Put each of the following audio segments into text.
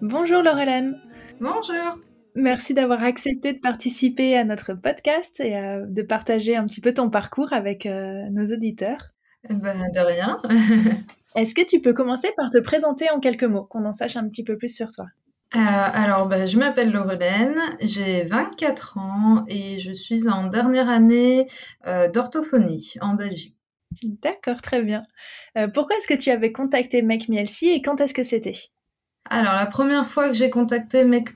Bonjour Laurelène Bonjour Merci d'avoir accepté de participer à notre podcast et euh, de partager un petit peu ton parcours avec euh, nos auditeurs. Eh ben, de rien. Est-ce que tu peux commencer par te présenter en quelques mots, qu'on en sache un petit peu plus sur toi? Euh, alors, ben, je m'appelle Laurelène, j'ai 24 ans et je suis en dernière année d'orthophonie en Belgique. D'accord, très bien. pourquoi est-ce que tu avais contacté Make et quand est-ce que c'était? Alors, la première fois que j'ai contacté Make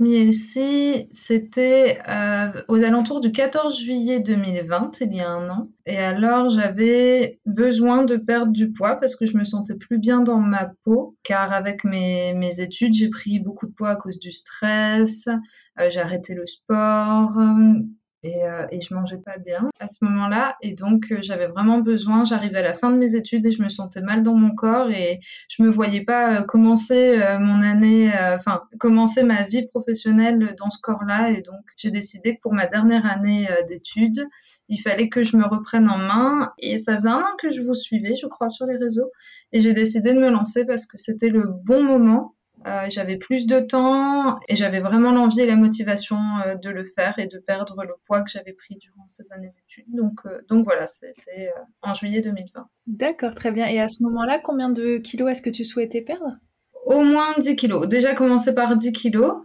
c'était euh, aux alentours du 14 juillet 2020, il y a un an. Et alors, j'avais besoin de perdre du poids parce que je me sentais plus bien dans ma peau, car avec mes, études, j'ai pris beaucoup de poids à cause du stress, euh, j'ai arrêté le sport, et, euh, et, je mangeais pas bien à ce moment-là. Et donc euh, j'avais vraiment besoin j'arrivais à la fin de mes études et je me sentais mal dans mon corps et je me voyais pas euh, commencer mon année enfin commencer ma vie professionnelle dans ce corps-là. Et donc j'ai décidé que pour ma dernière année d'études il fallait que je me reprenne en main. Et ça faisait un an que je vous suivais je crois sur les réseaux. Et j'ai décidé de me lancer parce que c'était le bon moment euh, j'avais plus de temps et j'avais vraiment l'envie et la motivation euh, de le faire et de perdre le poids que j'avais pris durant ces années d'études. Donc, euh, donc voilà, c'était en juillet 2020. D'accord, très bien. Et à ce moment-là, combien de kilos est-ce que tu souhaitais perdre? Au moins 10 kilos. Déjà commencer par 10 kilos,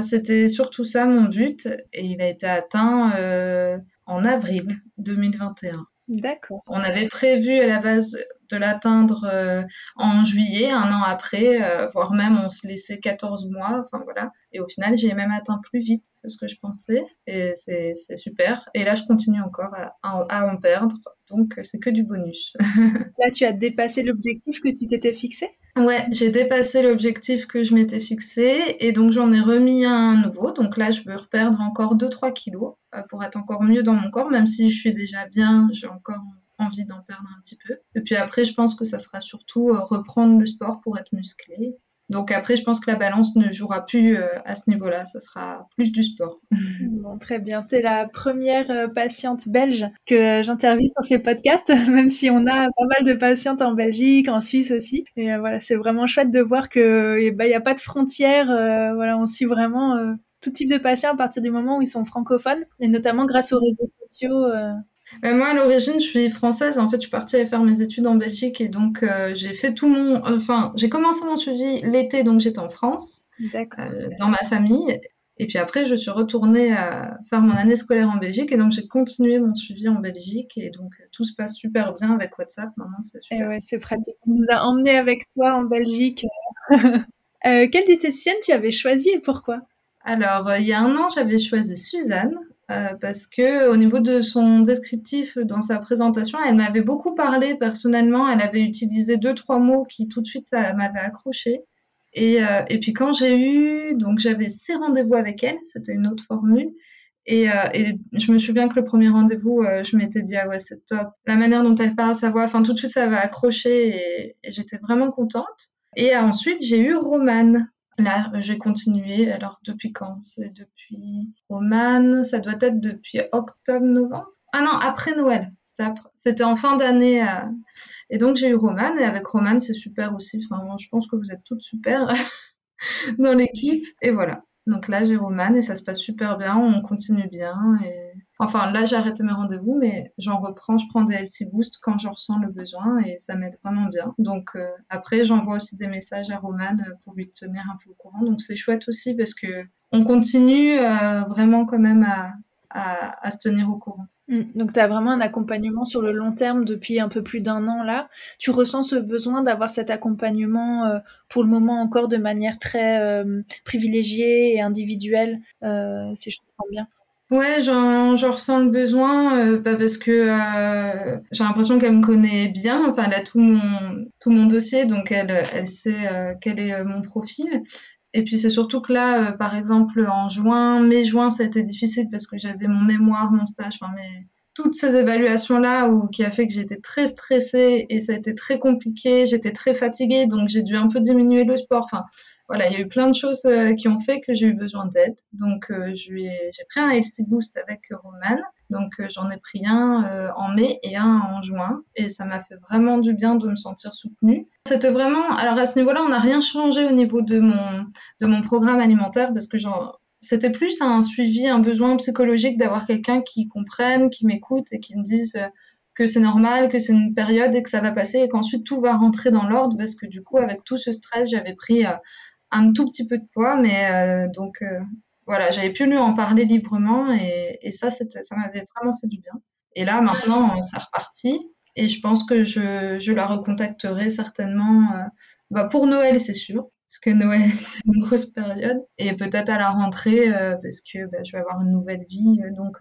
c'était surtout ça mon but et il a été atteint en avril 2021. D'accord. On avait prévu à la base de l'atteindre euh, en juillet, un an après, euh, voire même on se laissait 14 mois, enfin voilà. Et au final, j'ai même atteint plus vite que ce que je pensais, et c'est super. Et là, je continue encore à, en perdre, donc c'est que du bonus. là, tu as dépassé l'objectif que tu t'étais fixé? Ouais, j'ai dépassé l'objectif que je m'étais fixé, et donc j'en ai remis un nouveau. Donc là, je veux reperdre encore 2-3 kilos euh, pour être encore mieux dans mon corps, même si je suis déjà bien, j'ai encore envie d'en perdre un petit peu. Et puis après, je pense que ça sera surtout euh, reprendre le sport pour être musclé. Donc après, je pense que la balance ne jouera plus euh, à ce niveau-là, ça sera plus du sport. Bon, très bien. Tu es la première euh, patiente belge que j'interviewe sur ces podcasts, même si on a pas mal de patientes en Belgique, en Suisse aussi. Et voilà, c'est vraiment chouette de voir que eh ben, il n'y a pas de frontières. voilà, on suit vraiment tout type de patients à partir du moment où ils sont francophones, et notamment grâce aux réseaux sociaux. Euh, moi, à l'origine, je suis française. En fait, je suis partie aller faire mes études en Belgique et donc euh, j'ai fait tout mon. Enfin, j'ai commencé mon suivi l'été, donc j'étais en France, euh, dans ma famille. Et puis après, je suis retournée à faire mon année scolaire en Belgique et donc j'ai continué mon suivi en Belgique et donc tout se passe super bien avec WhatsApp. Maintenant, c'est super. Et ouais, c'est pratique. Tu nous as emmenés avec toi en Belgique. quelle diététicienne tu avais choisi et pourquoi? Alors, il y a un an, j'avais choisi Suzanne euh, parce que au niveau de son descriptif dans sa présentation, elle m'avait beaucoup parlé personnellement. Elle avait utilisé deux trois mots qui tout de suite euh, m'avaient accroché. Et, euh, et, puis quand j'ai eu, donc j'avais six rendez-vous avec elle, c'était une autre formule. Et, je me souviens que le premier rendez-vous, je m'étais dit ah ouais c'est top. La manière dont elle parle, sa voix, enfin tout de suite ça m'a accroché et, et j'étais vraiment contente. Et ensuite j'ai eu Romane Là, j'ai continué. Alors, depuis quand? C'est depuis Romane. Ça doit être depuis octobre-novembre. Ah non, après Noël. C'était en fin d'année. Euh, et donc, j'ai eu Romane. Et avec Romane, c'est super aussi. Enfin, je pense que vous êtes toutes super dans l'équipe. Et voilà. Donc là, j'ai Romane et ça se passe super bien. On continue bien. Et Enfin, là, j'ai arrêté mes rendez-vous, mais j'en reprends, je prends des LC Boost quand je ressens le besoin et ça m'aide vraiment bien. Donc, euh, après, j'envoie aussi des messages à Romane pour lui tenir un peu au courant. Donc, c'est chouette aussi parce que on continue euh, vraiment quand même à, se tenir au courant. Mmh. Donc, tu as vraiment un accompagnement sur le long terme depuis un peu plus d'un an là. Tu ressens ce besoin d'avoir cet accompagnement euh, pour le moment encore de manière très privilégiée et individuelle, si je comprends bien? Ouais, j'en ressens le besoin euh, parce que euh, j'ai l'impression qu'elle me connaît bien. Enfin, elle a tout mon, tout mon dossier, donc elle, elle sait euh, quel est mon profil. Et puis c'est surtout que là, euh, par exemple, en juin, mai-juin, ça a été difficile parce que j'avais mon mémoire, mon stage, enfin, mais toutes ces évaluations-là qui a fait que j'étais très stressée et ça a été très compliqué, j'étais très fatiguée, donc j'ai dû un peu diminuer le sport. Enfin, voilà, il y a eu plein de choses euh, qui ont fait que j'ai eu besoin d'aide. Donc, euh, j'ai pris un Healthy Boost avec Roman. Donc, euh, j'en ai pris un en mai et un en juin. Et ça m'a fait vraiment du bien de me sentir soutenue. C'était vraiment. Alors, à ce niveau-là, on n'a rien changé au niveau de mon, de mon programme alimentaire parce que c'était plus un suivi, un besoin psychologique d'avoir quelqu'un qui comprenne, qui m'écoute et qui me dise que c'est normal, que c'est une période et que ça va passer et qu'ensuite tout va rentrer dans l'ordre parce que du coup, avec tout ce stress, j'avais pris un tout petit peu de poids, mais euh, donc euh, voilà, j'avais pu lui en parler librement et, ça, ça m'avait vraiment fait du bien. Et là, maintenant, c'est reparti et je pense que je, la recontacterai certainement euh, bah, pour Noël, c'est sûr, parce que Noël, c'est une grosse période, et peut-être à la rentrée, parce que bah, je vais avoir une nouvelle vie, donc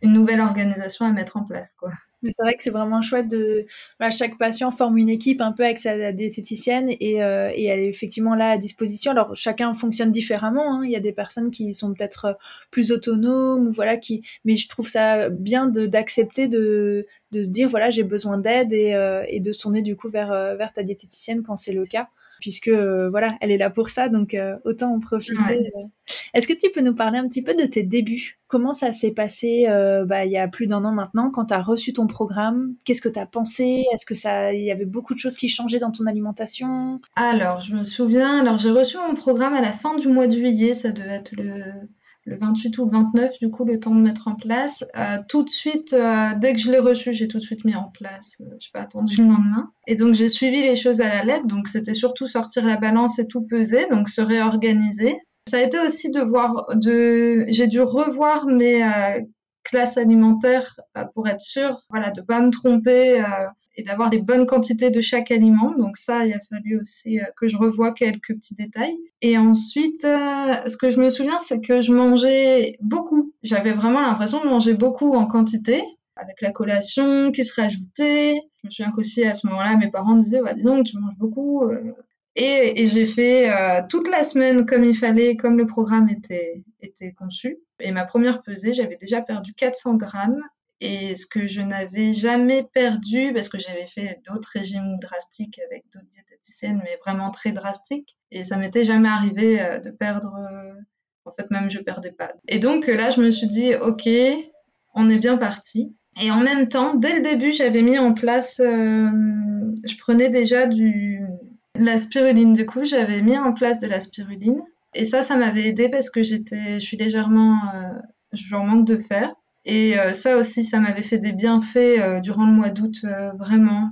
une nouvelle organisation à mettre en place, quoi. C'est vrai que c'est vraiment chouette de. chaque patient forme une équipe un peu avec sa diététicienne et, euh, elle est effectivement là à disposition. Alors chacun fonctionne différemment. Hein. Il y a des personnes qui sont peut-être euh, plus autonomes ou voilà qui. Mais je trouve ça bien d'accepter de, de, dire voilà j'ai besoin d'aide et, euh, et, de se tourner du coup vers, vers ta diététicienne quand c'est le cas puisque euh, voilà, elle est là pour ça, donc euh, autant en profiter. Euh. Est-ce que tu peux nous parler un petit peu de tes débuts? Comment ça s'est passé bah, il y a plus d'un an maintenant quand tu as reçu ton programme? Qu'est-ce que tu as pensé? Est-ce que ça il y avait beaucoup de choses qui changeaient dans ton alimentation? Alors, je me souviens, alors j'ai reçu mon programme à la fin du mois de juillet, ça devait être le le 28 ou le 29, du coup, le temps de mettre en place. Euh, tout de suite, euh, dès que je l'ai reçu, j'ai tout de suite mis en place. Euh, je n'ai pas attendu le lendemain. Et donc, j'ai suivi les choses à la lettre. Donc, c'était surtout sortir la balance et tout peser, donc se réorganiser. Ça a été aussi de voir, de, j'ai dû revoir mes classes alimentaires pour être sûre, voilà, de pas me tromper et d'avoir les bonnes quantités de chaque aliment. Donc ça, il a fallu aussi euh, que je revoie quelques petits détails. Et ensuite, euh, ce que je me souviens, c'est que je mangeais beaucoup. J'avais vraiment l'impression de manger beaucoup en quantité, avec la collation qui se rajoutait. Je me souviens qu'aussi à ce moment-là, mes parents disaient, bah, dis donc, tu manges beaucoup. Euh. Et, j'ai fait toute la semaine comme il fallait, comme le programme était, était conçu. Et ma première pesée, j'avais déjà perdu 400 grammes et ce que je n'avais jamais perdu, parce que j'avais fait d'autres régimes drastiques avec d'autres diététiciennes, mais vraiment très drastiques, et ça m'était jamais arrivé euh, de perdre. Euh, en fait, même je perdais pas. Et donc là, je me suis dit, ok, on est bien parti. Et en même temps, dès le début, j'avais mis en place, euh, je prenais déjà du la spiruline. Du coup, j'avais mis en place de la spiruline. Et ça, ça m'avait aidé parce que j'étais, je suis légèrement, je manque de fer. Et euh, ça aussi, ça m'avait fait des bienfaits euh, durant le mois d'août, euh, vraiment,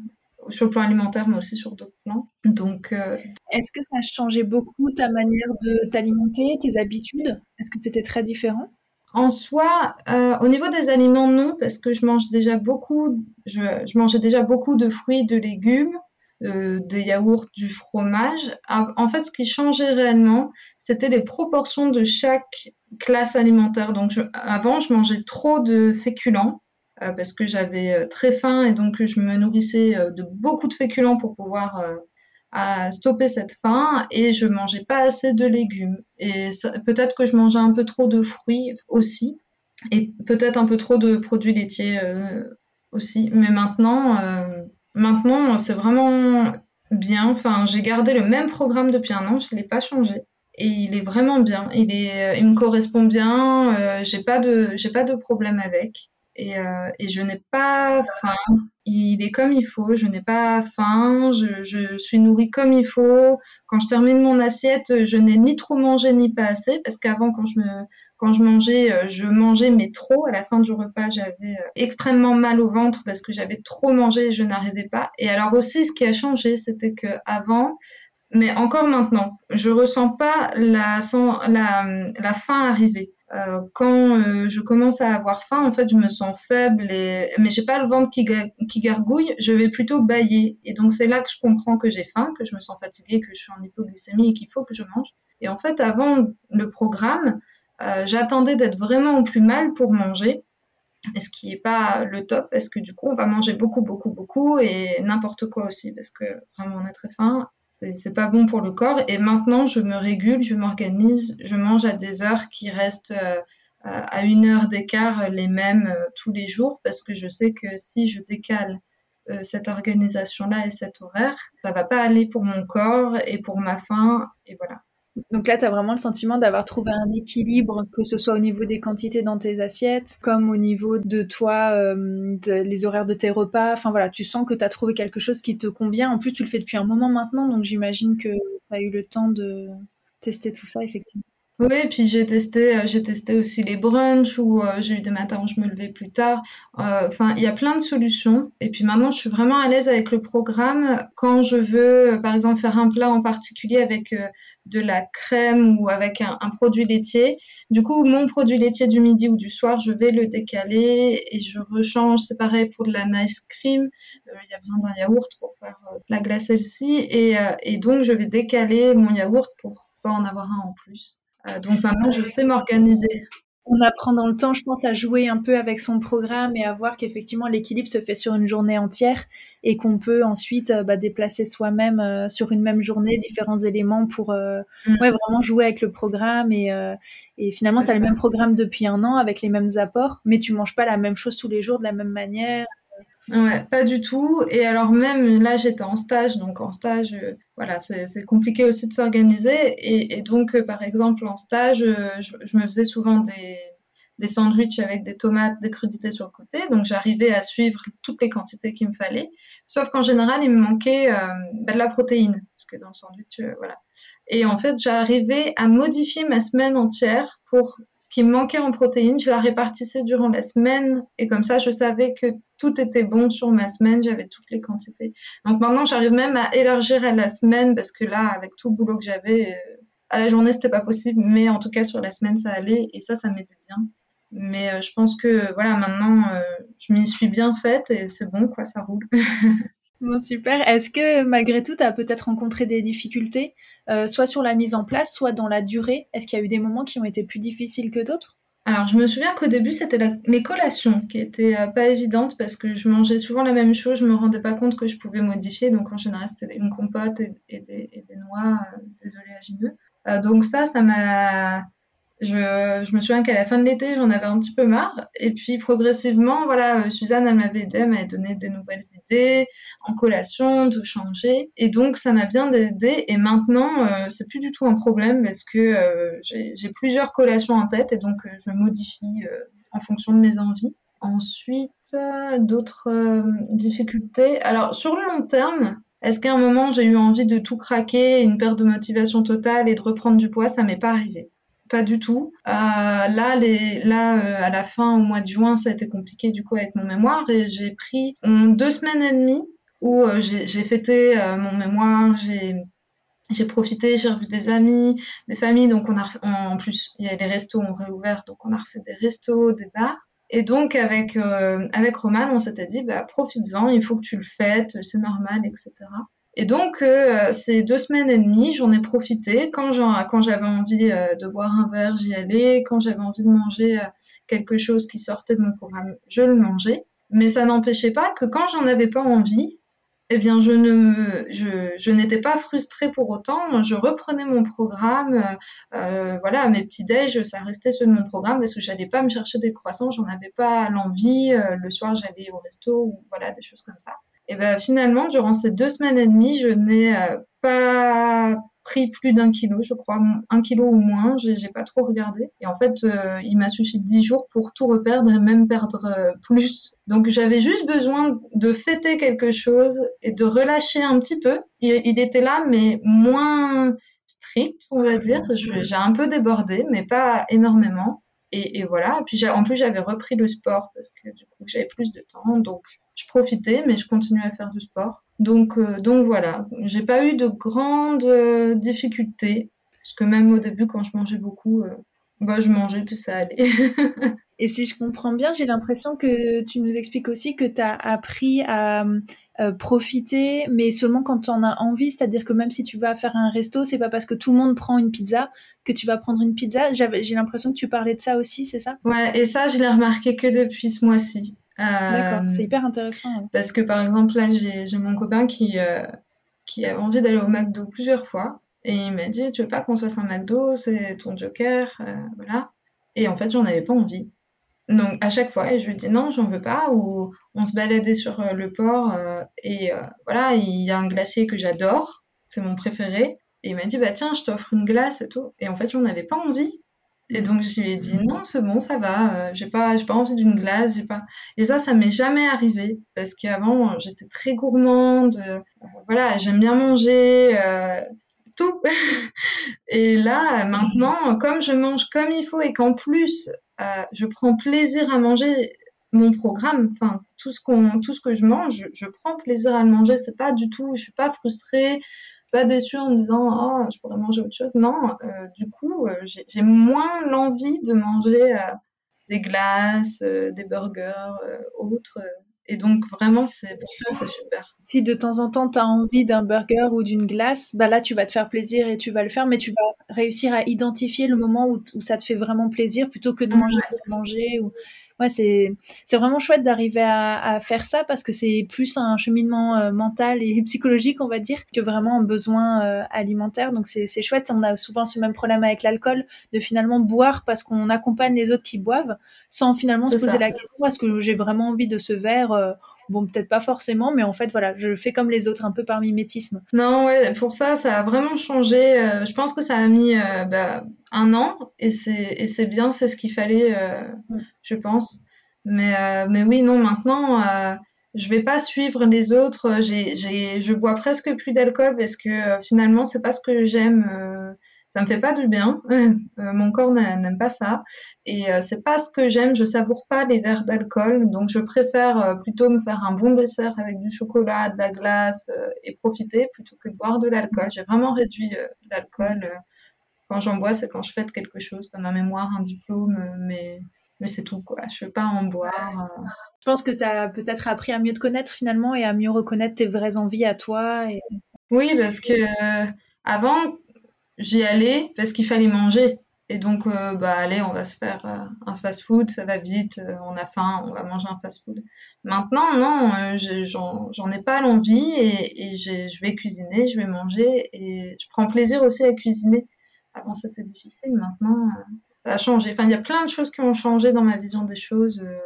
sur le plan alimentaire, mais aussi sur d'autres plans. Donc, Est-ce que ça a changé beaucoup ta manière de t'alimenter, tes habitudes? Est-ce que c'était très différent? En soi, au niveau des aliments, non, parce que je mange déjà beaucoup, je, je mangeais déjà beaucoup de fruits, de légumes, des yaourts, du fromage. En fait, ce qui changeait réellement, c'était les proportions de chaque classe alimentaire. Donc, avant, je mangeais trop de féculents euh, parce que j'avais euh, très faim et donc je me nourrissais euh, de beaucoup de féculents pour pouvoir stopper cette faim et je mangeais pas assez de légumes. Et peut-être que je mangeais un peu trop de fruits aussi et peut-être un peu trop de produits laitiers aussi. Mais maintenant, Maintenant, c'est vraiment bien. Enfin, j'ai gardé le même programme depuis un an, je ne l'ai pas changé. Et il est vraiment bien. Il, il me correspond bien. Euh, j'ai pas de, pas de problème avec. Et, euh, et je n'ai pas faim. Il est comme il faut. Je n'ai pas faim. Je, suis nourrie comme il faut. Quand je termine mon assiette, je n'ai ni trop mangé ni pas assez. Parce qu'avant, quand je quand je mangeais, euh, je mangeais mais trop. À la fin du repas, j'avais euh, extrêmement mal au ventre parce que j'avais trop mangé et je n'arrivais pas. Et alors aussi, ce qui a changé, c'était que avant, mais encore maintenant, je ressens pas la, faim arriver. Euh, quand je commence à avoir faim, en fait, je me sens faible, et... mais j'ai pas le ventre qui, gargouille, je vais plutôt bailler. Et donc, c'est là que je comprends que j'ai faim, que je me sens fatiguée, que je suis en hypoglycémie et qu'il faut que je mange. Et en fait, avant le programme, euh, j'attendais d'être vraiment au plus mal pour manger, ce qui n'est pas le top, parce que du coup, on va manger beaucoup, beaucoup, beaucoup, et n'importe quoi aussi, parce que vraiment, on est très faim. C'est pas bon pour le corps. Et maintenant, je me régule, je m'organise, je mange à des heures qui restent euh, à une heure d'écart les mêmes euh, tous les jours parce que je sais que si je décale euh, cette organisation-là et cet horaire, ça va pas aller pour mon corps et pour ma faim. Et voilà. Donc là, tu vraiment le sentiment d'avoir trouvé un équilibre, que ce soit au niveau des quantités dans tes assiettes, comme au niveau de toi, euh, les horaires de tes repas. Enfin voilà, tu sens que tu as trouvé quelque chose qui te convient. En plus, tu le fais depuis un moment maintenant, donc j'imagine que tu as eu le temps de tester tout ça, effectivement. Oui, puis j'ai testé, euh, j'ai testé aussi les brunchs où euh, j'ai eu des matins où je me levais plus tard. Euh, enfin, il y a plein de solutions. Et puis maintenant, je suis vraiment à l'aise avec le programme quand je veux, par exemple, faire un plat en particulier avec de la crème ou avec un, produit laitier. Du coup, mon produit laitier du midi ou du soir, je vais le décaler et je rechange. C'est pareil pour de la nice cream. Il y a besoin d'un yaourt pour faire la glace celle-ci. Et, et donc, je vais décaler mon yaourt pour pas en avoir un en plus. Euh, donc maintenant, je sais m'organiser. On apprend dans le temps, je pense, à jouer un peu avec son programme et à voir qu'effectivement l'équilibre se fait sur une journée entière et qu'on peut ensuite euh, bah, déplacer soi-même euh, sur une même journée différents éléments pour mm. vraiment jouer avec le programme. Et, et finalement, tu as le même programme depuis un an avec les mêmes apports, mais tu manges pas la même chose tous les jours de la même manière. Pas du tout. Et alors même là, j'étais en stage, donc en stage, euh, voilà, c'est compliqué aussi de s'organiser. Et, donc, euh, par exemple, en stage, euh, je, me faisais souvent des, des sandwichs avec des tomates, des crudités sur le côté. Donc j'arrivais à suivre toutes les quantités qu'il me fallait. Sauf qu'en général, il me manquait euh, bah, de la protéine, parce que dans le sandwich, euh, voilà. Et en fait, j'arrivais à modifier ma semaine entière pour ce qui me manquait en protéines. Je la répartissais durant la semaine et comme ça, je savais que tout était bon sur ma semaine. J'avais toutes les quantités. Donc maintenant, j'arrive même à élargir à la semaine parce que là, avec tout le boulot que j'avais, euh, à la journée, c'était pas possible, mais en tout cas, sur la semaine, ça allait et ça, ça m'aidait bien. Mais euh, je pense que voilà, maintenant, euh, je m'y suis bien faite et c'est bon, quoi, ça roule. bon, super. Est-ce que malgré tout, tu as peut-être rencontré des difficultés, euh, soit sur la mise en place, soit dans la durée? Est-ce qu'il y a eu des moments qui ont été plus difficiles que d'autres? Alors, je me souviens qu'au début, c'était les collations qui étaient pas évidentes parce que je mangeais souvent la même chose, je me rendais pas compte que je pouvais modifier. Donc, en général, c'était une compote et, des, et des, noix, des oléagineux. donc, ça, ça m'a je, me souviens qu'à la fin de l'été, j'en avais un petit peu marre. Et puis progressivement, voilà, euh, Suzanne, elle m'avait aidé, m'avait donné des nouvelles idées en collation, de changer. Et donc, ça m'a bien aidé. Et maintenant, euh, c'est plus du tout un problème parce que euh, j'ai plusieurs collations en tête et donc euh, je modifie en fonction de mes envies. Ensuite, d'autres difficultés. Alors, sur le long terme, est-ce qu'à un moment j'ai eu envie de tout craquer, une perte de motivation totale et de reprendre du poids? Ça m'est pas arrivé. Pas du tout. Euh, là, là euh, à la fin, au mois de juin, ça a été compliqué du coup avec mon mémoire et j'ai pris deux semaines et demie où euh, j'ai fêté mon mémoire, j'ai profité, j'ai revu des amis, des familles. Donc, on a, en plus, il y a les restos ont réouvert, donc on a refait des restos, des bars. Et donc, avec, avec Roman, on s'était dit, bah, profites-en, il faut que tu le fêtes, c'est normal, etc. Et donc, euh, ces deux semaines et demie, j'en ai profité. Quand, j'avais envie euh, de boire un verre, j'y allais. Quand j'avais envie de manger euh, quelque chose qui sortait de mon programme, je le mangeais. Mais ça n'empêchait pas que quand j'en avais pas envie, eh bien, je n'étais pas frustrée pour autant. Je reprenais mon programme. voilà, mes petits déj, ça restait sur mon programme parce que j'allais pas me chercher des croissants, j'en avais pas l'envie. le soir, j'allais au resto ou voilà des choses comme ça. Et ben finalement, durant ces deux semaines et demie, je n'ai euh, pas pris plus d'un kilo, je crois, un kilo ou moins, j'ai pas trop regardé. Et en fait, euh, il m'a suffi dix jours pour tout reperdre et même perdre euh, plus. Donc j'avais juste besoin de fêter quelque chose et de relâcher un petit peu. Il, était là, mais moins strict, on va dire. J'ai un peu débordé, mais pas énormément. Et, voilà. Puis en plus, j'avais repris le sport parce que du coup, j'avais plus de temps. Donc je profitais, mais je continuais à faire du sport. Donc, euh, donc voilà, j'ai pas eu de grandes euh, difficultés, parce que même au début, quand je mangeais beaucoup, euh, bah, je mangeais, puis ça allait. Et si je comprends bien, j'ai l'impression que tu nous expliques aussi que tu as appris à profiter, mais seulement quand tu en as envie. C'est-à-dire que même si tu vas faire un resto, c'est pas parce que tout le monde prend une pizza que tu vas prendre une pizza. J'ai l'impression que tu parlais de ça aussi, c'est ça? Ouais, et ça, je l'ai remarqué que depuis ce mois-ci. D'accord, c'est euh, hyper intéressant. Parce que par exemple, là, j'ai mon copain qui, euh, qui avait envie d'aller au McDo plusieurs fois. Et il m'a dit, tu veux pas qu'on se fasse un McDo, c'est ton joker, euh, voilà. Et en fait, j'en avais pas envie. Donc à chaque fois, et je lui dis non, j'en veux pas. Ou on se baladait sur euh, le port euh, et voilà, il y a un glacier que j'adore, c'est mon préféré. Et il m'a dit bah tiens, je t'offre une glace et tout. Et en fait, j'en avais pas envie. Et donc je lui ai dit non, c'est bon, ça va, j'ai pas, j'ai pas envie d'une glace, j'ai pas. Et ça, ça m'est jamais arrivé parce qu'avant j'étais très gourmande, voilà, j'aime bien manger, tout. et là, maintenant, comme je mange comme il faut et qu'en plus, euh, je prends plaisir à manger mon programme, enfin, tout ce, qu'on, tout ce que je mange, je, prends plaisir à le manger. C'est pas du tout, je suis pas frustrée, pas déçue en me disant, oh, je pourrais manger autre chose. Non, euh, du coup, euh, j'ai, moins l'envie de manger des glaces, des burgers, autres. Et donc vraiment, c'est pour ça, c'est super. Si de temps en temps, tu as envie d'un burger ou d'une glace, bah là, tu vas te faire plaisir et tu vas le faire, mais tu vas réussir à identifier le moment où, où ça te fait vraiment plaisir plutôt que de manger pour manger. Ou ouais, c'est c'est vraiment chouette d'arriver à, faire ça parce que c'est plus un cheminement euh, mental et psychologique, on va dire, que vraiment un besoin euh, alimentaire. Donc c'est chouette. On a souvent ce même problème avec l'alcool, de finalement boire parce qu'on accompagne les autres qui boivent, sans finalement se poser la question est-ce que j'ai vraiment envie de ce verre euh, Bon, peut-être pas forcément, mais en fait, voilà, je fais comme les autres, un peu par mimétisme. Non, ouais, pour ça, ça a vraiment changé. je pense que ça a mis bah, un an, et c'est bien, c'est ce qu'il fallait, je pense. Mais, euh, mais oui, non, maintenant, euh, je vais pas suivre les autres. Je bois presque plus d'alcool parce que euh, finalement, c'est pas ce que j'aime. Euh, ça me fait pas du bien. mon corps n'aime pas ça. Et c'est pas ce que j'aime. Je savoure pas les verres d'alcool. Donc, je préfère plutôt me faire un bon dessert avec du chocolat, de la glace et profiter plutôt que de boire de l'alcool. J'ai vraiment réduit l'alcool. Quand j'en bois, c'est quand je fête quelque chose, comme un mémoire, un diplôme, mais mais c'est tout quoi. Je veux pas en boire. Euh. Je pense que tu as peut-être appris à mieux te connaître finalement et à mieux reconnaître tes vraies envies à toi. Oui, parce que euh, avant j'y allais parce qu'il fallait manger. Et donc, euh, bah allez, on va se faire un fast-food, ça va vite, on a faim, on va manger un fast-food. Maintenant, non, j'en ai pas l'envie et, et je vais cuisiner, je vais manger et je prends plaisir aussi à cuisiner. Avant, c'était difficile, maintenant, ça a changé. Enfin, il y a plein de choses qui ont changé dans ma vision des choses, euh,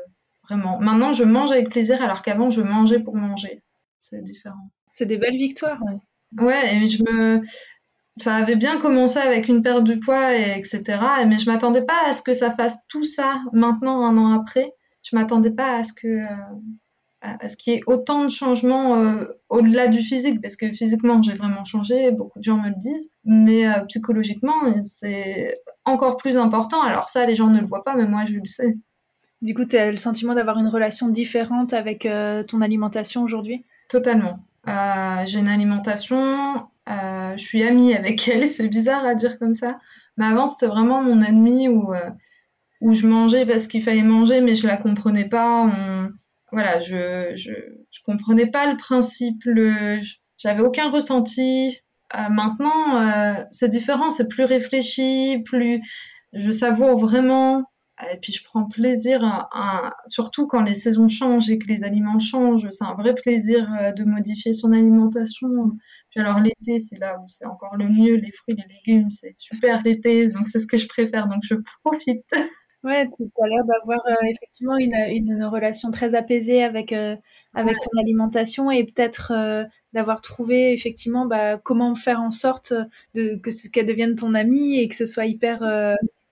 vraiment. Maintenant, je mange avec plaisir, alors qu'avant, je mangeais pour manger. C'est différent. C'est des belles victoires. Ouais. ouais, et je me. Ça avait bien commencé avec une perte du poids, et etc. Mais je m'attendais pas à ce que ça fasse tout ça maintenant, un an après. Je m'attendais pas à ce que. Euh, à ce qu'il y ait autant de changements euh, au-delà du physique, parce que physiquement j'ai vraiment changé, beaucoup de gens me le disent, mais euh, psychologiquement c'est encore plus important. Alors ça, les gens ne le voient pas, mais moi je le sais. Du coup, tu as le sentiment d'avoir une relation différente avec ton alimentation aujourd'hui? Totalement. j'ai une alimentation, je suis amie avec elle, c'est bizarre à dire comme ça, mais avant c'était vraiment mon ennemi où, où je mangeais parce qu'il fallait manger, mais je la comprenais pas. Voilà, je, je, comprenais pas le principe, j'avais aucun ressenti. Euh, maintenant, euh, c'est différent, c'est plus réfléchi, plus je savoure vraiment. Et puis je prends plaisir, surtout quand les saisons changent et que les aliments changent, c'est un vrai plaisir euh, de modifier son alimentation. Puis alors l'été, c'est là où c'est encore le mieux, les fruits, les légumes, c'est super l'été, donc c'est ce que je préfère, donc je profite. Ouais, tu as l'air d'avoir euh, effectivement une, une, relation très apaisée avec, euh, avec ton alimentation et peut-être euh, d'avoir trouvé effectivement bah, comment faire en sorte de, que qu'elle devienne ton amie et que ce soit hyper,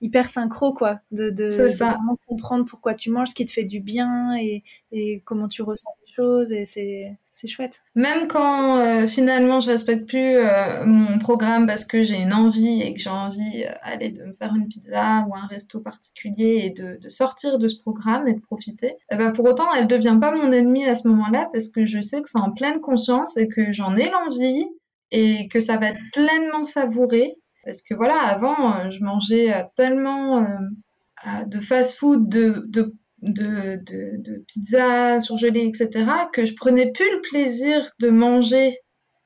hyper synchro, quoi. De, de, vraiment comprendre pourquoi tu manges, ce qui te fait du bien et, et comment tu ressens les choses. Et c'est, c'est chouette. Même quand euh, finalement je respecte plus euh, mon programme parce que j'ai une envie et que j'ai envie euh, de me faire une pizza ou un resto particulier et de, de sortir de ce programme et de profiter, eh ben pour autant elle devient pas mon ennemi à ce moment-là parce que je sais que c'est en pleine conscience et que j'en ai l'envie et que ça va être pleinement savouré parce que voilà, avant, euh, je mangeais euh, tellement euh, de fast-food, de, pizza surgelée, etc., que je prenais plus le plaisir de manger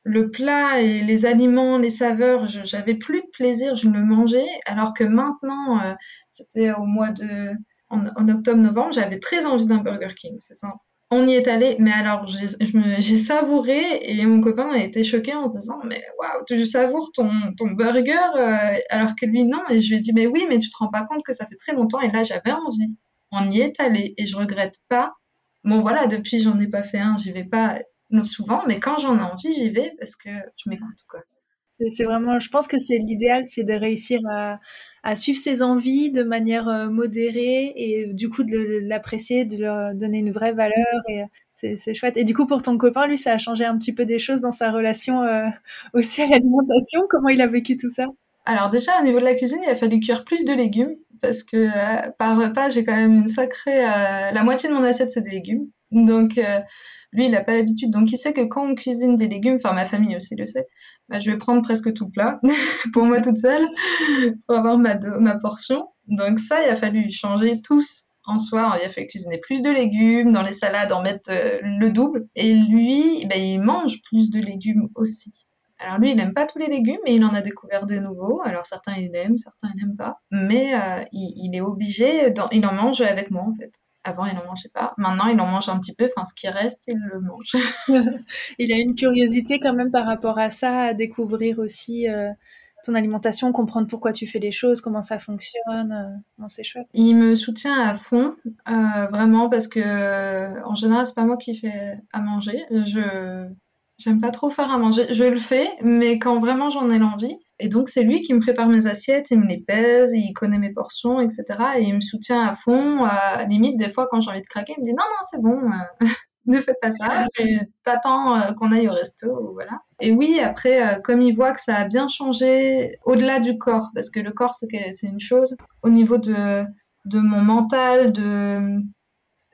le plat et les aliments, les saveurs, j'avais plus de plaisir, je le mangeais, alors que maintenant, c'était au mois de, en, octobre-novembre, j'avais très envie d'un Burger King, c'est ça? On y est allé, mais alors j'ai savouré et mon copain a été choqué en se disant mais waouh tu savoures ton, ton burger euh, alors que lui non et je lui ai dit mais oui mais tu te rends pas compte que ça fait très longtemps et là j'avais envie, on y est allé et je regrette pas. Bon voilà depuis j'en ai pas fait un, j'y vais pas souvent mais quand j'en ai envie j'y vais parce que je m'écoute quoi. C'est vraiment, je pense que c'est l'idéal, c'est de réussir à, suivre ses envies de manière euh, modérée et du coup de l'apprécier, de leur donner une vraie valeur et c'est chouette. Et du coup pour ton copain, lui, ça a changé un petit peu des choses dans sa relation euh, aussi à l'alimentation? Comment il a vécu tout ça? Alors déjà au niveau de la cuisine, il a fallu cuire plus de légumes parce que euh, par repas, j'ai quand même une sacrée, la moitié de mon assiette c'est des légumes. Donc lui, il n'a pas l'habitude. Donc, il sait que quand on cuisine des légumes, enfin, ma famille aussi le sait, bah, je vais prendre presque tout plat pour moi toute seule, pour avoir ma, ma portion. Donc, ça, il a fallu changer tous en soi, il a fallu cuisiner plus de légumes, dans les salades en mettre euh, le double. Et lui, ben, il mange plus de légumes aussi. Alors lui, il n'aime pas tous les légumes, mais il en a découvert des nouveaux. Alors certains il aime, certains il n'aime pas. Mais euh, il, est obligé, il en mange avec moi en fait. Avant, il n'en mangeait pas. Maintenant, il en mange un petit peu. Enfin, ce qui reste, il le mange. il a une curiosité quand même par rapport à ça, à découvrir aussi euh, ton alimentation, comprendre pourquoi tu fais les choses, comment ça fonctionne. Euh, c'est chouette. Il me soutient à fond, euh, vraiment, parce que en général, c'est pas moi qui fais à manger. Je J'aime pas trop faire à manger. Je le fais, mais quand vraiment j'en ai l'envie. Et donc, c'est lui qui me prépare mes assiettes, il me les pèse, il connaît mes portions, etc. Et il me soutient à fond. À limite, des fois, quand j'ai envie de craquer, il me dit non, non, c'est bon, euh, ne faites pas ça, t'attends euh, qu'on aille au resto, voilà. Et oui, après, euh, comme il voit que ça a bien changé au-delà du corps, parce que le corps, c'est une chose, au niveau de, de mon mental, de,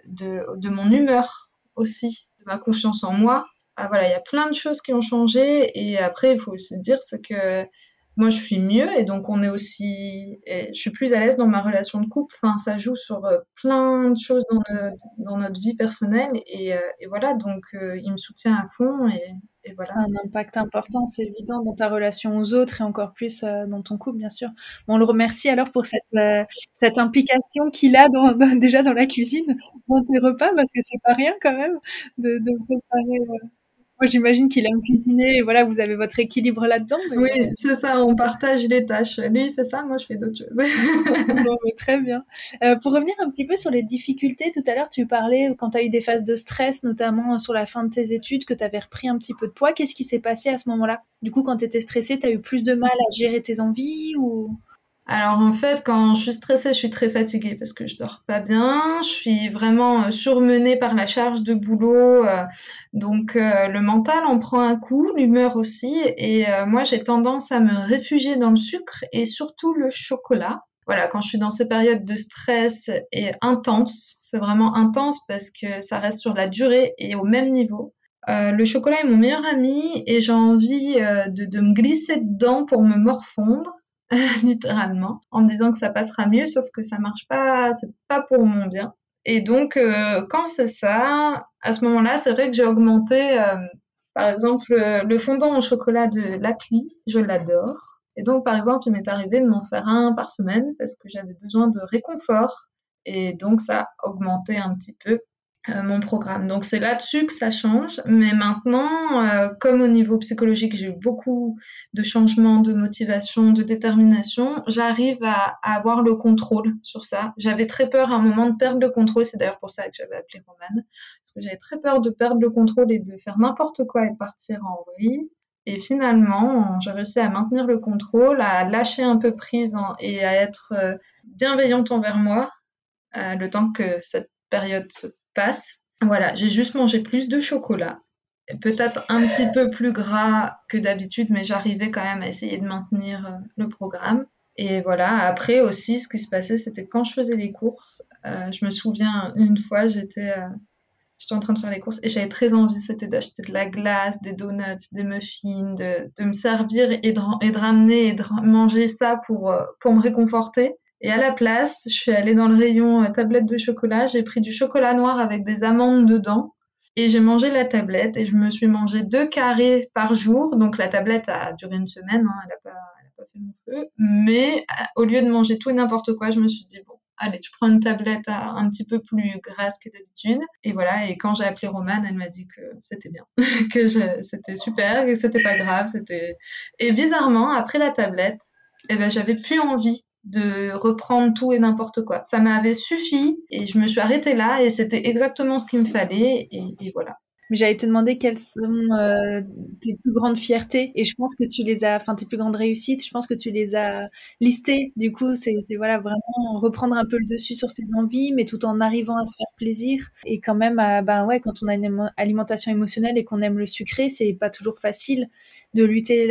de, de mon humeur aussi, de ma confiance en moi, ah, voilà, il y a plein de choses qui ont changé. Et après, il faut aussi dire, c'est que moi, je suis mieux et donc on est aussi, je suis plus à l'aise dans ma relation de couple. Enfin, ça joue sur euh, plein de choses dans, notre vie personnelle et, euh, voilà. Donc, euh, il me soutient à fond et, voilà. Un impact important, c'est évident dans ta relation aux autres et encore plus dans ton couple, bien sûr. on le remercie alors pour cette implication qu'il a déjà dans la cuisine, dans tes repas, parce que c'est pas rien quand même de préparer moi, j'imagine qu'il aime cuisiner et voilà, vous avez votre équilibre là-dedans. Oui, c'est ça, on partage les tâches. Lui, il fait ça, moi, je fais d'autres choses. bon, très bien. Euh, pour revenir un petit peu sur les difficultés, tout à l'heure, tu parlais quand tu as eu des phases de stress, notamment sur la fin de tes études, que tu avais repris un petit peu de poids. Qu'est-ce qui s'est passé à ce moment-là? Du coup, quand tu étais stressée, tu as eu plus de mal à gérer tes envies ou? Alors en fait, quand je suis stressée, je suis très fatiguée parce que je dors pas bien. Je suis vraiment euh, surmenée par la charge de boulot. Euh, donc euh, le mental en prend un coup, l'humeur aussi. Et moi, j'ai tendance à me réfugier dans le sucre et surtout le chocolat. Voilà, quand je suis dans ces périodes de stress et intense, c'est vraiment intense parce que ça reste sur la durée et au même niveau. le chocolat est mon meilleur ami et j'ai envie de, de me glisser dedans pour me morfondre. littéralement, en me disant que ça passera mieux, sauf que ça marche pas, c'est pas pour mon bien. Et donc, euh, quand c'est ça, à ce moment-là, c'est vrai que j'ai augmenté, euh, par exemple, le fondant au chocolat de l'appli, je l'adore. Et donc, par exemple, il m'est arrivé de m'en faire un par semaine parce que j'avais besoin de réconfort. Et donc, ça a augmenté un petit peu euh, mon programme. Donc c'est là-dessus que ça change. Mais maintenant, euh, comme au niveau psychologique, j'ai eu beaucoup de changements de motivation, de détermination, j'arrive à, avoir le contrôle sur ça. J'avais très peur à un moment de perdre le contrôle. C'est d'ailleurs pour ça que j'avais appelé Romane. Parce que j'avais très peur de perdre le contrôle et de faire n'importe quoi et de partir en vrille. Et finalement, j'ai réussi à maintenir le contrôle, à lâcher un peu prise et à être euh, bienveillante envers moi le temps que cette période se passe. Voilà, j'ai juste mangé plus de chocolat. Peut-être un petit peu plus gras que d'habitude, mais j'arrivais quand même à essayer de maintenir euh, le programme. Et voilà, après aussi, ce qui se passait, c'était quand je faisais les courses. Euh, je me souviens, une fois, j'étais euh, j'étais en train de faire les courses et j'avais très envie, c'était d'acheter de la glace, des donuts, des muffins, de, de me servir et de, et de, ramener et de manger ça pour, pour me réconforter. Et à la place, je suis allée dans le rayon euh, tablette de chocolat, j'ai pris du chocolat noir avec des amandes dedans et j'ai mangé la tablette et je me suis mangé deux carrés par jour. Donc la tablette a duré une semaine, hein, elle n'a pas, fait mon feu. Mais euh, au lieu de manger tout et n'importe quoi, je me suis dit, bon, allez, tu prends une tablette un petit peu plus grasse que d'habitude. Et voilà, et quand j'ai appelé Romane, elle m'a dit que c'était bien, que c'était super, que c'était pas grave. c'était Et bizarrement, après la tablette, eh ben, j'avais plus envie de reprendre tout et n'importe quoi. Ça m'avait suffi et je me suis arrêtée là et c'était exactement ce qu'il me fallait et voilà. Mais j'allais te demander quelles sont euh, tes plus grandes fiertés et je pense que tu les as, enfin tes plus grandes réussites, je pense que tu les as listées. Du coup, c'est voilà vraiment reprendre un peu le dessus sur ses envies, mais tout en arrivant à se faire plaisir et quand même, ben ouais, quand on a une alimentation émotionnelle et qu'on aime le sucré, c'est pas toujours facile de lutter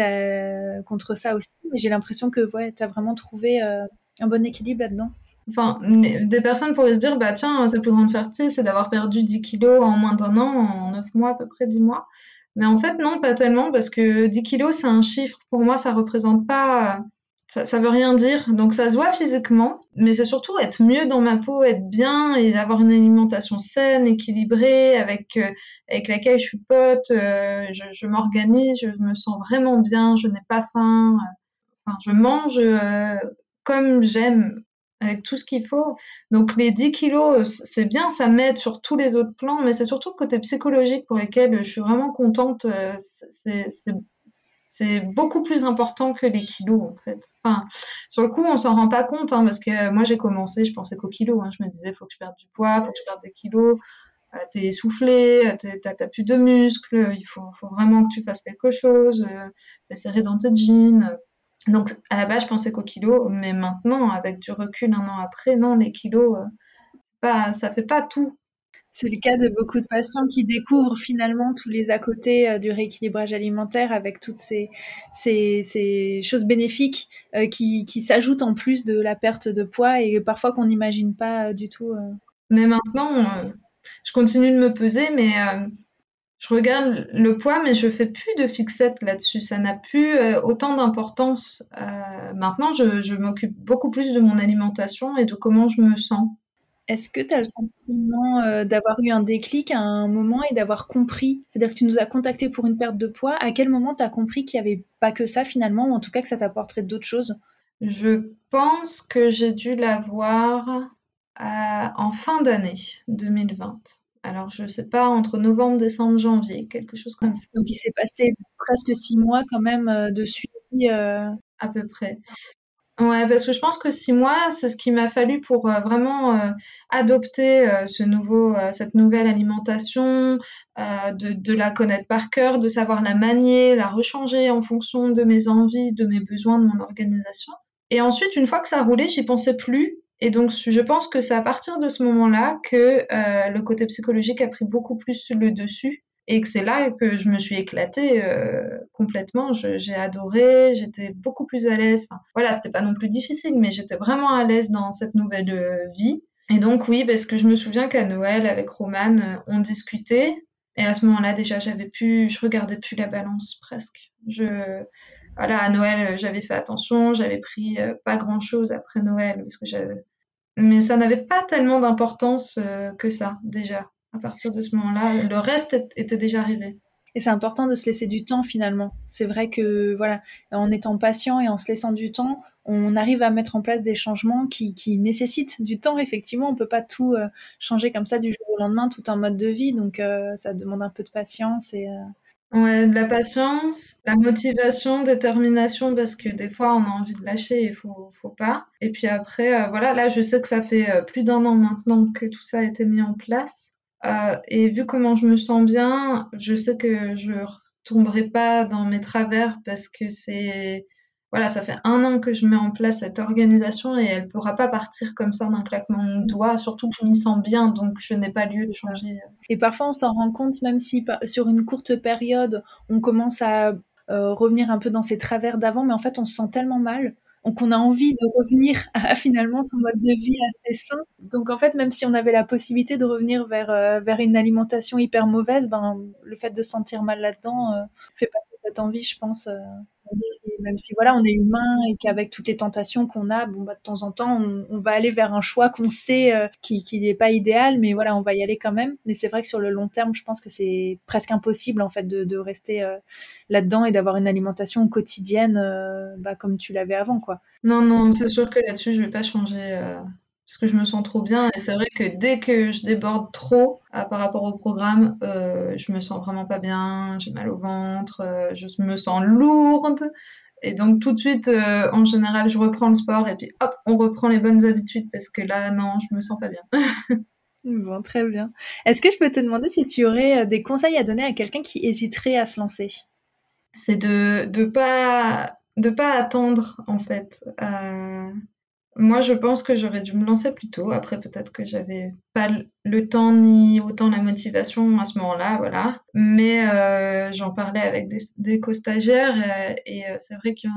contre ça aussi. Mais j'ai l'impression que ouais, tu as vraiment trouvé euh, un bon équilibre là-dedans. Enfin, des personnes pourraient se dire, bah tiens, sa plus grande fierté, c'est d'avoir perdu 10 kilos en moins d'un an, en 9 mois à peu près, 10 mois. Mais en fait, non, pas tellement, parce que 10 kilos, c'est un chiffre. Pour moi, ça représente pas. Ça, ça veut rien dire. Donc, ça se voit physiquement, mais c'est surtout être mieux dans ma peau, être bien et d'avoir une alimentation saine, équilibrée, avec, euh, avec laquelle je suis pote, euh, je, m'organise, je me sens vraiment bien, je n'ai pas faim. Enfin, je mange euh, comme j'aime avec tout ce qu'il faut. Donc les 10 kilos, c'est bien, ça m'aide sur tous les autres plans, mais c'est surtout le côté psychologique pour lequel je suis vraiment contente. Euh, c'est beaucoup plus important que les kilos en fait. Sur le coup, on s'en rend pas compte hein, parce que moi j'ai commencé, je pensais qu'aux kilos. Hein. je me disais, faut que je perde du poids, faut que je perde des kilos. Euh, t'es essoufflé, t'as plus de muscles, il faut, faut, vraiment que tu fasses quelque chose, euh, t'es serré dans tes jeans. Donc à la base, je pensais qu'aux kilos, mais maintenant, avec du recul un an après, non, les kilos, pas, ça fait pas tout. C'est le cas de beaucoup de patients qui découvrent finalement tous les à côté euh, du rééquilibrage alimentaire avec toutes ces, ces, choses bénéfiques euh, qui, qui s'ajoutent en plus de la perte de poids et parfois qu'on n'imagine pas du tout. Mais maintenant, je continue de me peser, mais je regarde le poids, mais je fais plus de fixette là-dessus. Ça n'a plus euh, autant d'importance. Euh, maintenant, je, m'occupe beaucoup plus de mon alimentation et de comment je me sens. Est-ce que tu as le sentiment euh, d'avoir eu un déclic à un moment et d'avoir compris? C'est-à-dire que tu nous as contacté pour une perte de poids. À quel moment tu as compris qu'il n'y avait pas que ça finalement, ou en tout cas que ça t'apporterait d'autres choses? Je pense que j'ai dû l'avoir en fin d'année 2020 alors je sais pas, entre novembre, décembre, janvier, quelque chose comme ça. Donc il s'est passé presque six mois quand même euh, de suivi. Euh. À peu près. Ouais, parce que je pense que six mois, c'est ce qu'il m'a fallu pour euh, vraiment adopter ce nouveau, cette nouvelle alimentation, de, de, la connaître par cœur, de savoir la manier, la rechanger en fonction de mes envies, de mes besoins, de mon organisation. Et ensuite, une fois que ça a roulé, j'y pensais plus et donc, je pense que c'est à partir de ce moment-là que euh, le côté psychologique a pris beaucoup plus le dessus et que c'est là que je me suis éclatée euh, complètement. J'ai adoré, j'étais beaucoup plus à l'aise. Enfin, voilà, c'était pas non plus difficile, mais j'étais vraiment à l'aise dans cette nouvelle euh, vie. Et donc, oui, parce que je me souviens qu'à Noël, avec Romane, on discutait. Et à ce moment-là, déjà, j'avais plus, je regardais plus la balance presque. Je, voilà, à Noël, j'avais fait attention, j'avais pris pas grand chose après Noël parce que j'avais, mais ça n'avait pas tellement d'importance euh, que ça, déjà. À partir de ce moment-là, le reste était déjà arrivé. Et c'est important de se laisser du temps finalement. C'est vrai que voilà, en étant patient et en se laissant du temps, on arrive à mettre en place des changements qui, qui nécessitent du temps. Effectivement, on peut pas tout euh, changer comme ça du jour au lendemain, tout un mode de vie. Donc euh, ça demande un peu de patience et, Ouais, de la patience, la motivation, détermination, parce que des fois on a envie de lâcher et faut, faut pas. Et puis après, euh, voilà, là je sais que ça fait euh, plus d'un an maintenant que tout ça a été mis en place. Euh, et vu comment je me sens bien, je sais que je retomberai pas dans mes travers parce que c'est voilà, ça fait un an que je mets en place cette organisation et elle ne pourra pas partir comme ça d'un claquement de doigts, surtout que je m'y sens bien, donc je n'ai pas lieu de changer. Et parfois, on s'en rend compte, même si sur une courte période, on commence à euh, revenir un peu dans ses travers d'avant, mais en fait, on se sent tellement mal qu'on a envie de revenir à finalement son mode de vie assez sain. Donc en fait, même si on avait la possibilité de revenir vers, euh, vers une alimentation hyper mauvaise, ben, le fait de se sentir mal là-dedans euh, fait passer cette envie, je pense, même si, voilà, on est humain et qu'avec toutes les tentations qu'on a, bon, bah, de temps en temps, on, va aller vers un choix qu'on sait euh, qui n'est pas idéal, mais voilà, on va y aller quand même. Mais c'est vrai que sur le long terme, je pense que c'est presque impossible en fait de, rester euh, là-dedans et d'avoir une alimentation quotidienne euh, bah, comme tu l'avais avant, quoi. Non, non, c'est sûr que là-dessus, je vais pas changer parce que je me sens trop bien. Et c'est vrai que dès que je déborde trop euh, par rapport au programme, euh, je me sens vraiment pas bien, j'ai mal au ventre, euh, je me sens lourde. Et donc tout de suite, en général, je reprends le sport et puis hop, on reprend les bonnes habitudes parce que là, non, je me sens pas bien. bon, très bien. Est-ce que je peux te demander si tu aurais des conseils à donner à quelqu'un qui hésiterait à se lancer? C'est de ne pas de pas attendre en fait. Moi, je pense que j'aurais dû me lancer plus tôt. Après, peut-être que j'avais pas le temps ni autant la motivation à ce moment-là, voilà. Mais euh, j'en parlais avec des, des co-stagiaires euh, et, euh, c'est vrai qu'à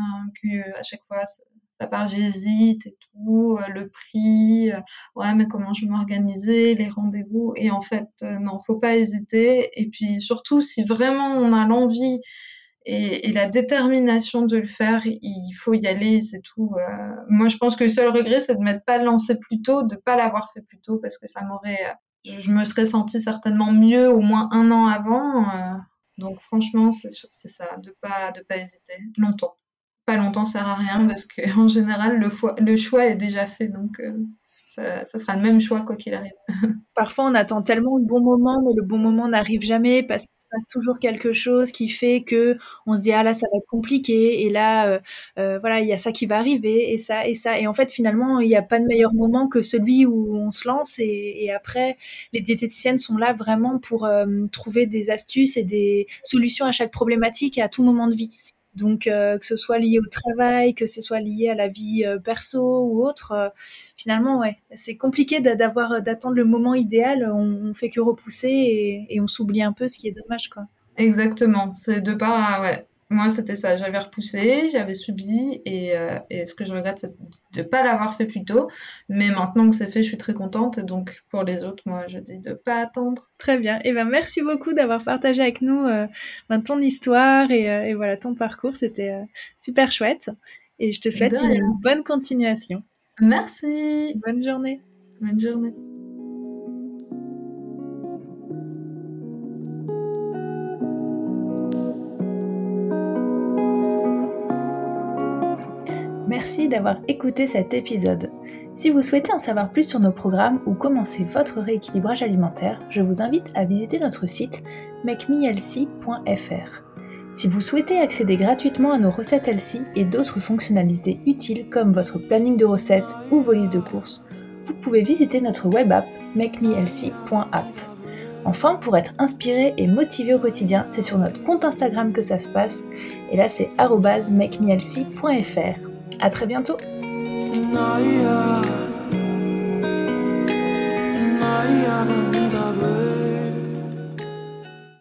chaque fois, ça, parle, j'hésite et tout, le prix, ouais, mais comment je vais m'organiser, les rendez-vous. Et en fait, non, faut pas hésiter. Et puis surtout, si vraiment on a l'envie et, la détermination de le faire, il faut y aller, c'est tout. Euh. moi, je pense que le seul regret, c'est de ne m'être pas lancé plus tôt, de ne pas l'avoir fait plus tôt, parce que ça m'aurait, euh, je, me serais sentie certainement mieux au moins un an avant. Euh. donc, franchement, c'est ça, de pas, de pas hésiter longtemps. Pas longtemps sert à rien, parce qu'en général, le, le, choix est déjà fait, donc ça, ça sera le même choix quoi qu'il arrive. Parfois, on attend tellement le bon moment, mais le bon moment n'arrive jamais parce qu'il se passe toujours quelque chose qui fait que on se dit ah là ça va être compliqué et là euh, euh, voilà il y a ça qui va arriver et ça et ça et en fait finalement il n'y a pas de meilleur moment que celui où on se lance et, après les diététiciennes sont là vraiment pour euh, trouver des astuces et des solutions à chaque problématique et à tout moment de vie. Donc, euh, que ce soit lié au travail, que ce soit lié à la vie euh, perso ou autre, euh, finalement, ouais, c'est compliqué d'avoir d'attendre le moment idéal. On, on fait que repousser et, on s'oublie un peu, ce qui est dommage, quoi. Exactement. C'est de pas, ouais, moi, c'était ça. J'avais repoussé, j'avais subi, et, euh, et, ce que je regrette, c'est de ne pas l'avoir fait plus tôt. Mais maintenant que c'est fait, je suis très contente. Et donc, pour les autres, moi, je dis de ne pas attendre. Très bien. Et eh ben, merci beaucoup d'avoir partagé avec nous euh, ben, ton histoire et, euh, et, voilà ton parcours. C'était super chouette. Et je te souhaite une bonne continuation. Merci. Bonne journée. Bonne journée. D'avoir écouté cet épisode. Si vous souhaitez en savoir plus sur nos programmes ou commencer votre rééquilibrage alimentaire, je vous invite à visiter notre site makemehealthy.fr. Si vous souhaitez accéder gratuitement à nos recettes Elsie et d'autres fonctionnalités utiles comme votre planning de recettes ou vos listes de courses, vous pouvez visiter notre web app makemehealthy.app. Enfin, pour être inspiré et motivé au quotidien, c'est sur notre compte Instagram que ça se passe, et là c'est makemehealthy.fr. À très bientôt.